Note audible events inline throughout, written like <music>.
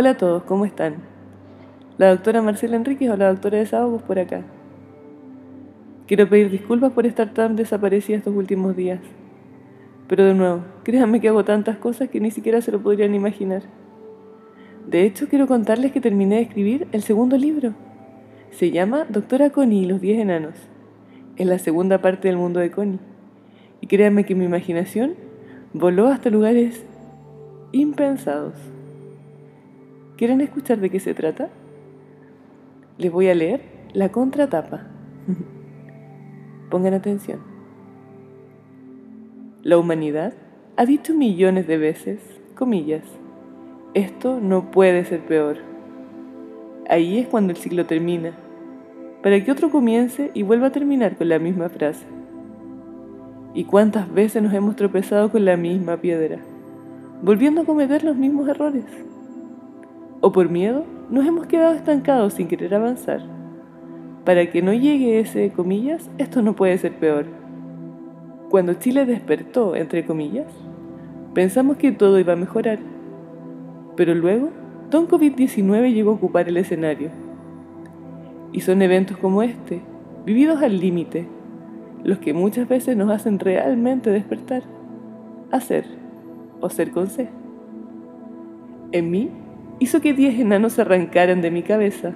Hola a todos, ¿cómo están? La doctora Marcela Enríquez o la doctora Desahogos por acá. Quiero pedir disculpas por estar tan desaparecida estos últimos días. Pero de nuevo, créanme que hago tantas cosas que ni siquiera se lo podrían imaginar. De hecho, quiero contarles que terminé de escribir el segundo libro. Se llama Doctora Connie y los Diez Enanos. Es la segunda parte del mundo de Connie. Y créanme que mi imaginación voló hasta lugares impensados. ¿Quieren escuchar de qué se trata? Les voy a leer la contratapa. <laughs> Pongan atención. La humanidad ha dicho millones de veces, comillas, esto no puede ser peor. Ahí es cuando el ciclo termina, para que otro comience y vuelva a terminar con la misma frase. ¿Y cuántas veces nos hemos tropezado con la misma piedra, volviendo a cometer los mismos errores? O por miedo, nos hemos quedado estancados sin querer avanzar. Para que no llegue ese, comillas, esto no puede ser peor. Cuando Chile despertó, entre comillas, pensamos que todo iba a mejorar. Pero luego, Don COVID-19 llegó a ocupar el escenario. Y son eventos como este, vividos al límite, los que muchas veces nos hacen realmente despertar, hacer o ser con C. En mí hizo que diez enanos se arrancaran de mi cabeza.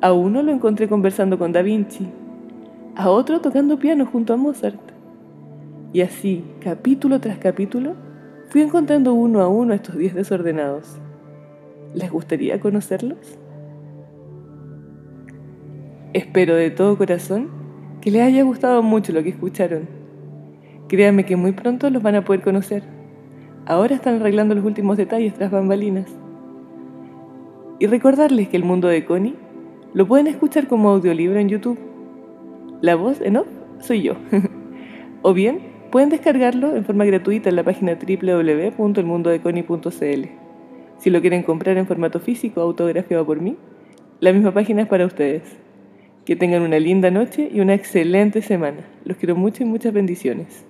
A uno lo encontré conversando con Da Vinci, a otro tocando piano junto a Mozart. Y así, capítulo tras capítulo, fui encontrando uno a uno a estos diez desordenados. ¿Les gustaría conocerlos? Espero de todo corazón que les haya gustado mucho lo que escucharon. Créanme que muy pronto los van a poder conocer. Ahora están arreglando los últimos detalles tras bambalinas y recordarles que el mundo de Connie lo pueden escuchar como audiolibro en YouTube. La voz en off soy yo. <laughs> o bien pueden descargarlo en forma gratuita en la página www.elmundodeconnie.cl. Si lo quieren comprar en formato físico autografiado por mí, la misma página es para ustedes. Que tengan una linda noche y una excelente semana. Los quiero mucho y muchas bendiciones.